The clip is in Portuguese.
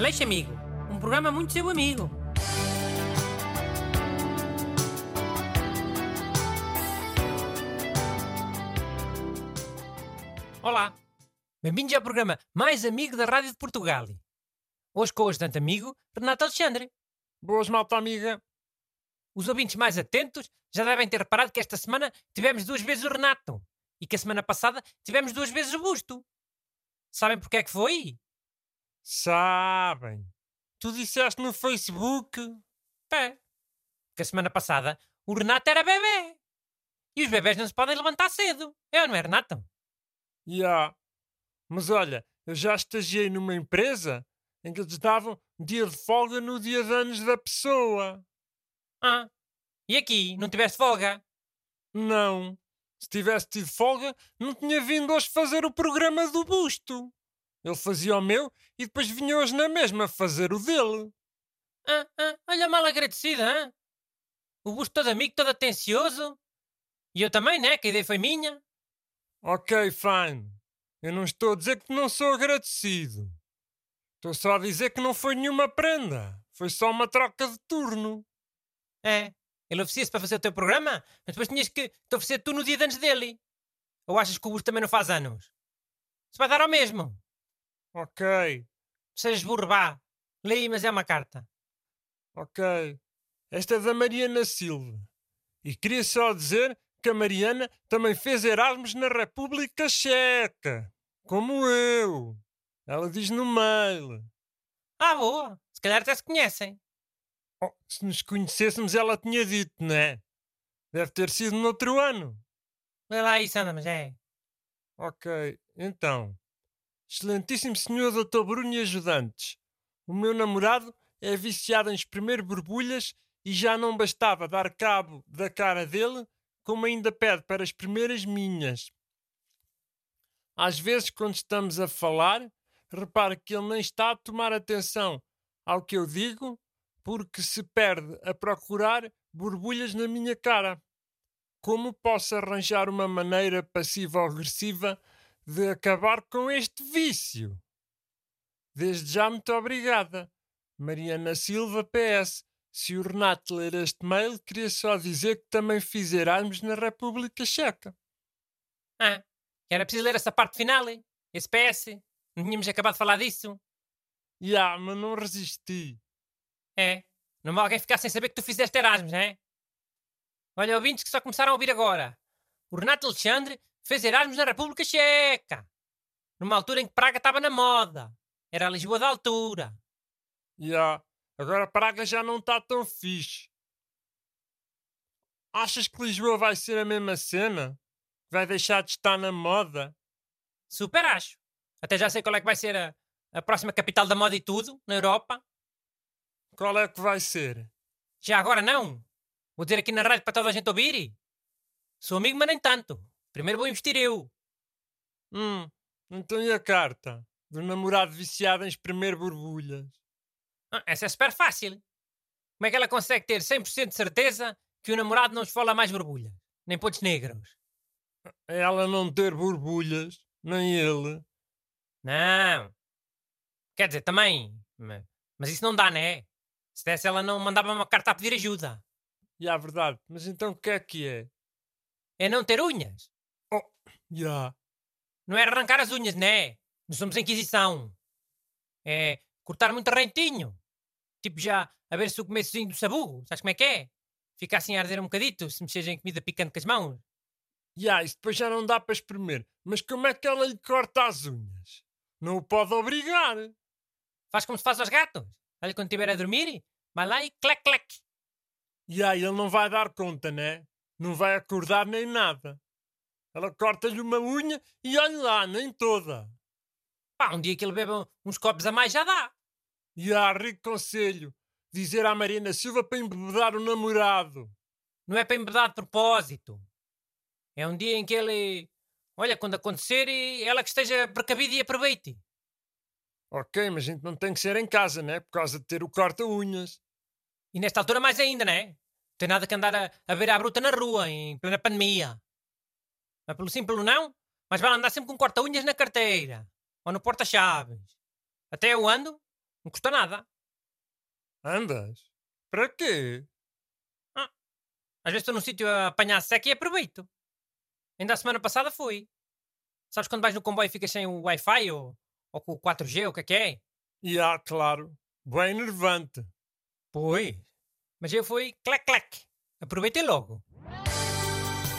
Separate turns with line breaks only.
Aleixo Amigo, um programa muito seu amigo. Olá, bem-vindos ao programa mais amigo da Rádio de Portugal. Hoje com o ajudante amigo, Renato Alexandre.
Boas, malta amiga.
Os ouvintes mais atentos já devem ter reparado que esta semana tivemos duas vezes o Renato e que a semana passada tivemos duas vezes o Busto. Sabem porque é que foi?
Sabem. Tu disseste no Facebook.
Pé. Que a semana passada o Renato era bebê. E os bebés não se podem levantar cedo. É ou não é, Renato?
Ya. Yeah. Mas olha, eu já estagiei numa empresa em que eles davam dia de folga no dia de anos da pessoa.
Ah. E aqui, não tiveste folga?
Não. Se tivesse tido folga, não tinha vindo hoje fazer o programa do busto. Ele fazia o meu e depois vinha hoje na mesma fazer o dele.
Ah, ah, olha mal agradecida, hein? O busto todo amigo, todo atencioso. E eu também, né? Que a ideia foi minha.
Ok, fine. Eu não estou a dizer que não sou agradecido. Estou só a dizer que não foi nenhuma prenda. Foi só uma troca de turno.
É. Ele oferecia-se para fazer o teu programa, mas depois tinhas que te oferecer tu no dia de anos dele. Ou achas que o Busto também não faz anos? Se vai dar ao mesmo.
Ok.
Sejas burro, vá. Lê mas é uma carta.
Ok. Esta é da Mariana Silva. E queria só dizer que a Mariana também fez Erasmus na República Checa. Como eu. Ela diz no mail.
Ah, boa. Se calhar até se conhecem.
Oh, se nos conhecêssemos, ela tinha dito, não é? Deve ter sido no outro ano.
Lê lá isso, anda, mas é.
Ok, então. Excelentíssimo senhor Dr. Bruno e ajudantes. O meu namorado é viciado em espremer borbulhas e já não bastava dar cabo da cara dele, como ainda pede para as minhas. Às vezes, quando estamos a falar, repara que ele nem está a tomar atenção ao que eu digo porque se perde a procurar borbulhas na minha cara. Como posso arranjar uma maneira passiva ou agressiva de acabar com este vício? Desde já, muito obrigada. Mariana Silva, PS. Se o Renato ler este mail, queria só dizer que também fiz Erasmus na República Checa.
Ah, era preciso ler essa parte final, hein? esse PS. Não tínhamos acabado de falar disso.
Já, yeah, mas não resisti.
É. Não vai alguém ficar sem saber que tu fizeste Erasmus, não é? Olha, ouvintes que só começaram a ouvir agora. O Renato Alexandre fez Erasmus na República Checa. Numa altura em que Praga estava na moda. Era a Lisboa da altura.
Já. Yeah. Agora Praga já não está tão fixe. Achas que Lisboa vai ser a mesma cena? Vai deixar de estar na moda?
Super acho. Até já sei qual é que vai ser a, a próxima capital da moda e tudo, na Europa.
Qual é que vai ser?
Já agora não. Vou dizer aqui na rádio para toda a gente ouvir. Sou amigo, mas nem tanto. Primeiro vou investir eu.
Hum, então e a carta? Do namorado viciado em espremer borbulhas.
Ah, essa é super fácil. Como é que ela consegue ter 100% de certeza que o namorado não esfola mais borbulhas? Nem pontos negros?
Ela não ter borbulhas, nem ele.
Não. Quer dizer, também. Mas isso não dá, né? Se desse, ela não mandava uma carta a pedir ajuda.
Já, yeah, verdade. Mas então o que é que é?
É não ter unhas.
Yeah.
Não é arrancar as unhas, né? Não somos a Inquisição. É cortar muito rentinho. Tipo já a ver se o começozinho do sabugo. Sabes como é que é? Fica assim a arder um bocadito se mexeres em comida picante com as mãos.
Já, yeah, isso depois já não dá para espremer. Mas como é que ela lhe corta as unhas? Não o pode obrigar.
Faz como se faz aos gatos. Olha, quando estiver a dormir, vai lá e clac, clac.
E aí ele não vai dar conta, né? Não vai acordar nem nada. Ela corta-lhe uma unha e olha lá, nem toda.
Pá, um dia que ele bebe uns copos a mais já dá.
E há rico conselho. Dizer à Marina Silva para embebedar o namorado.
Não é para embebedar de propósito. É um dia em que ele... Olha, quando acontecer, ela que esteja precavida e aproveite.
Ok, mas a gente não tem que ser em casa, né? Por causa de ter o corta-unhas.
E nesta altura mais ainda, né? Não tem nada que andar a, a ver à bruta na rua, em plena pandemia. Mas pelo sim, pelo não, mas vai andar sempre com corta-unhas na carteira. Ou no porta-chaves. Até eu ando, Não custa nada.
Andas? Para quê?
Às vezes estou num sítio a apanhar seca e aproveito. Ainda a semana passada fui. Sabes quando vais no comboio e ficas sem o Wi-Fi ou, ou com o 4G, ou o que é que é?
E há, claro, bem enervante.
Pois. Mas eu fui clac. Aproveitei logo.